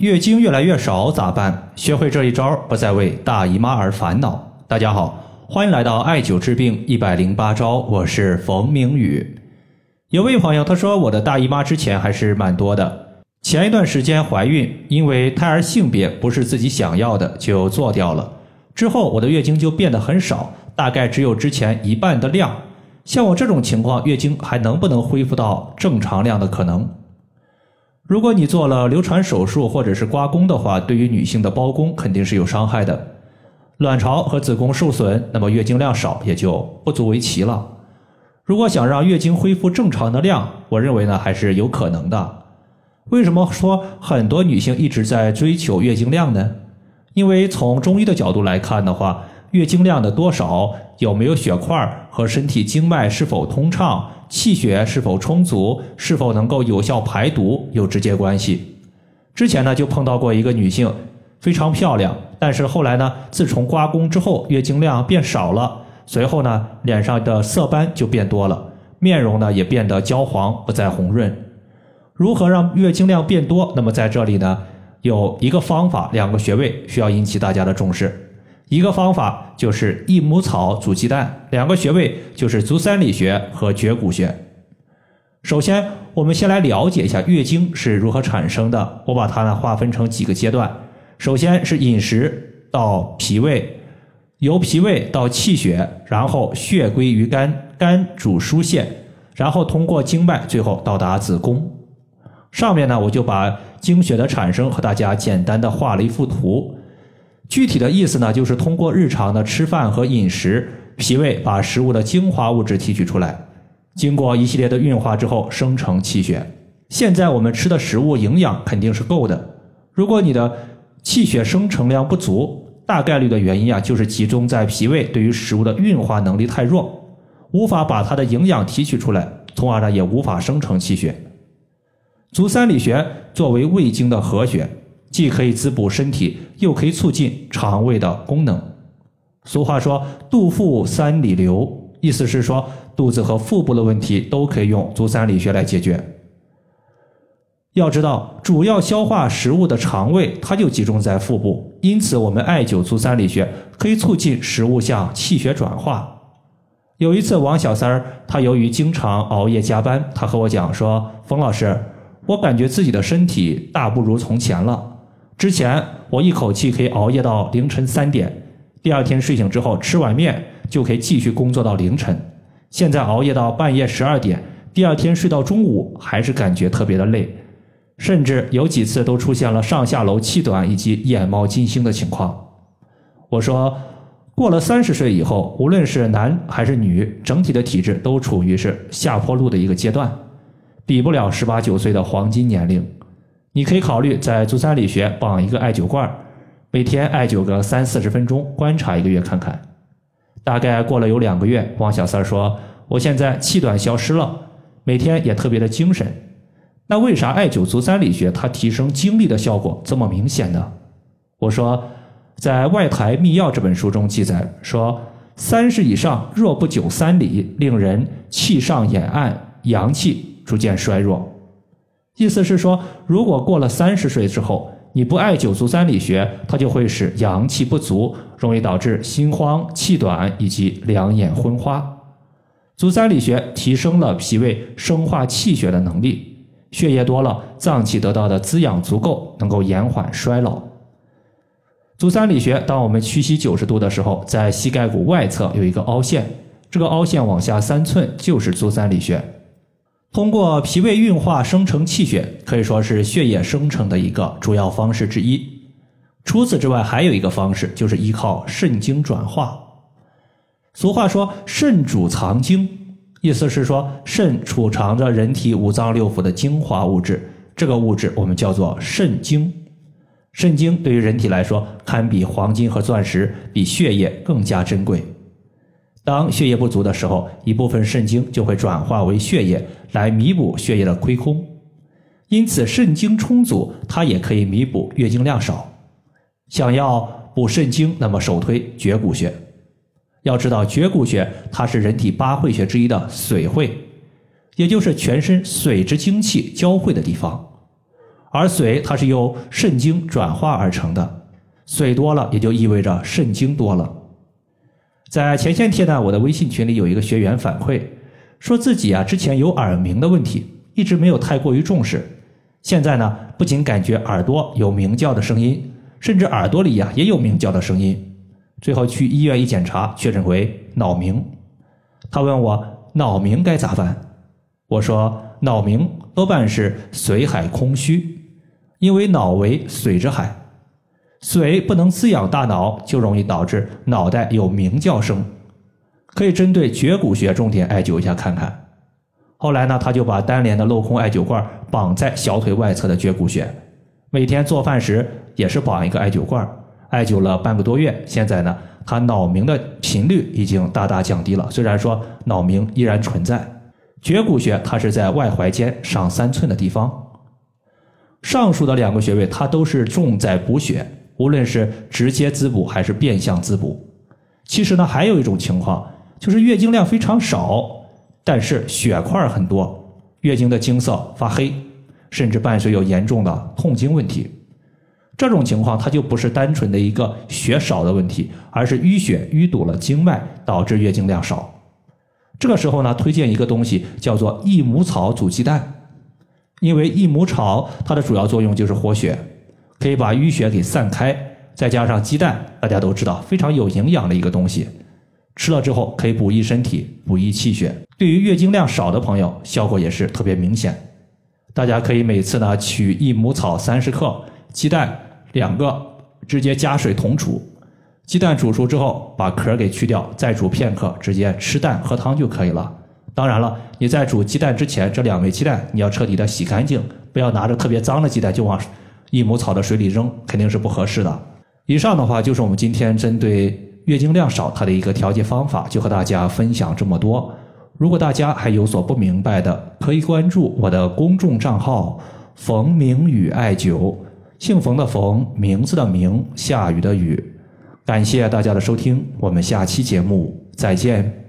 月经越来越少咋办？学会这一招，不再为大姨妈而烦恼。大家好，欢迎来到艾灸治病一百零八招，我是冯明宇。有位朋友他说，我的大姨妈之前还是蛮多的，前一段时间怀孕，因为胎儿性别不是自己想要的，就做掉了。之后我的月经就变得很少，大概只有之前一半的量。像我这种情况，月经还能不能恢复到正常量的可能？如果你做了流产手术或者是刮宫的话，对于女性的包宫肯定是有伤害的，卵巢和子宫受损，那么月经量少也就不足为奇了。如果想让月经恢复正常的量，我认为呢还是有可能的。为什么说很多女性一直在追求月经量呢？因为从中医的角度来看的话，月经量的多少、有没有血块和身体经脉是否通畅。气血是否充足，是否能够有效排毒有直接关系。之前呢就碰到过一个女性，非常漂亮，但是后来呢，自从刮宫之后，月经量变少了，随后呢，脸上的色斑就变多了，面容呢也变得焦黄，不再红润。如何让月经量变多？那么在这里呢，有一个方法，两个穴位需要引起大家的重视。一个方法就是益母草煮鸡蛋，两个穴位就是足三里穴和绝骨穴。首先，我们先来了解一下月经是如何产生的。我把它呢划分成几个阶段。首先是饮食到脾胃，由脾胃到气血，然后血归于肝，肝主疏泄，然后通过经脉，最后到达子宫。上面呢，我就把经血的产生和大家简单的画了一幅图。具体的意思呢，就是通过日常的吃饭和饮食，脾胃把食物的精华物质提取出来，经过一系列的运化之后生成气血。现在我们吃的食物营养肯定是够的，如果你的气血生成量不足，大概率的原因啊，就是集中在脾胃对于食物的运化能力太弱，无法把它的营养提取出来，从而呢也无法生成气血。足三里穴作为胃经的合穴。既可以滋补身体，又可以促进肠胃的功能。俗话说“肚腹三里留”，意思是说肚子和腹部的问题都可以用足三里穴来解决。要知道，主要消化食物的肠胃，它就集中在腹部，因此我们艾灸足三里穴可以促进食物向气血转化。有一次，王小三儿他由于经常熬夜加班，他和我讲说：“冯老师，我感觉自己的身体大不如从前了。”之前我一口气可以熬夜到凌晨三点，第二天睡醒之后吃碗面就可以继续工作到凌晨。现在熬夜到半夜十二点，第二天睡到中午还是感觉特别的累，甚至有几次都出现了上下楼气短以及眼冒金星的情况。我说，过了三十岁以后，无论是男还是女，整体的体质都处于是下坡路的一个阶段，比不了十八九岁的黄金年龄。你可以考虑在足三里穴绑一个艾灸罐，每天艾灸个三四十分钟，观察一个月看看。大概过了有两个月，王小三说：“我现在气短消失了，每天也特别的精神。那为啥艾灸足三里穴它提升精力的效果这么明显呢？”我说，在《外台秘要》这本书中记载说，三十以上若不灸三里，令人气上眼暗，阳气逐渐衰弱。意思是说，如果过了三十岁之后，你不艾灸足三里穴，它就会使阳气不足，容易导致心慌、气短以及两眼昏花。足三里穴提升了脾胃生化气血的能力，血液多了，脏器得到的滋养足够，能够延缓衰老。足三里穴，当我们屈膝九十度的时候，在膝盖骨外侧有一个凹陷，这个凹陷往下三寸就是足三里穴。通过脾胃运化生成气血，可以说是血液生成的一个主要方式之一。除此之外，还有一个方式，就是依靠肾精转化。俗话说“肾主藏精”，意思是说肾储藏着人体五脏六腑的精华物质，这个物质我们叫做肾精。肾精对于人体来说，堪比黄金和钻石，比血液更加珍贵。当血液不足的时候，一部分肾精就会转化为血液来弥补血液的亏空，因此肾精充足，它也可以弥补月经量少。想要补肾精，那么首推绝骨穴。要知道，绝骨穴它是人体八会穴之一的水会，也就是全身水之精气交汇的地方。而水它是由肾精转化而成的，水多了也就意味着肾精多了。在前些天呢，我的微信群里有一个学员反馈，说自己啊之前有耳鸣的问题，一直没有太过于重视，现在呢不仅感觉耳朵有鸣叫的声音，甚至耳朵里呀也有鸣叫的声音，最后去医院一检查，确诊为脑鸣。他问我脑鸣该咋办？我说脑鸣多半是髓海空虚，因为脑为髓之海，水不能滋养大脑，就容易导致脑袋有鸣叫声。可以针对绝骨穴重点艾灸一下看看。后来呢，他就把单联的镂空艾灸罐绑在小腿外侧的绝骨穴，每天做饭时也是绑一个艾灸罐，艾灸了半个多月，现在呢，他脑鸣的频率已经大大降低了。虽然说脑鸣依然存在。绝骨穴它是在外踝尖上三寸的地方。上述的两个穴位，它都是重在补血，无论是直接滋补还是变相滋补。其实呢，还有一种情况，就是月经量非常少，但是血块很多，月经的经色发黑，甚至伴随有严重的痛经问题。这种情况，它就不是单纯的一个血少的问题，而是淤血淤堵了经脉，导致月经量少。这个时候呢，推荐一个东西叫做益母草煮鸡蛋，因为益母草它的主要作用就是活血，可以把淤血给散开。再加上鸡蛋，大家都知道非常有营养的一个东西，吃了之后可以补益身体、补益气血。对于月经量少的朋友，效果也是特别明显。大家可以每次呢取益母草三十克，鸡蛋两个，直接加水同煮。鸡蛋煮熟之后，把壳给去掉，再煮片刻，直接吃蛋喝汤就可以了。当然了，你在煮鸡蛋之前，这两枚鸡蛋你要彻底的洗干净，不要拿着特别脏的鸡蛋就往益母草的水里扔，肯定是不合适的。以上的话就是我们今天针对月经量少它的一个调节方法，就和大家分享这么多。如果大家还有所不明白的，可以关注我的公众账号“冯明宇艾灸”，姓冯的冯，名字的名，下雨的雨。感谢大家的收听，我们下期节目再见。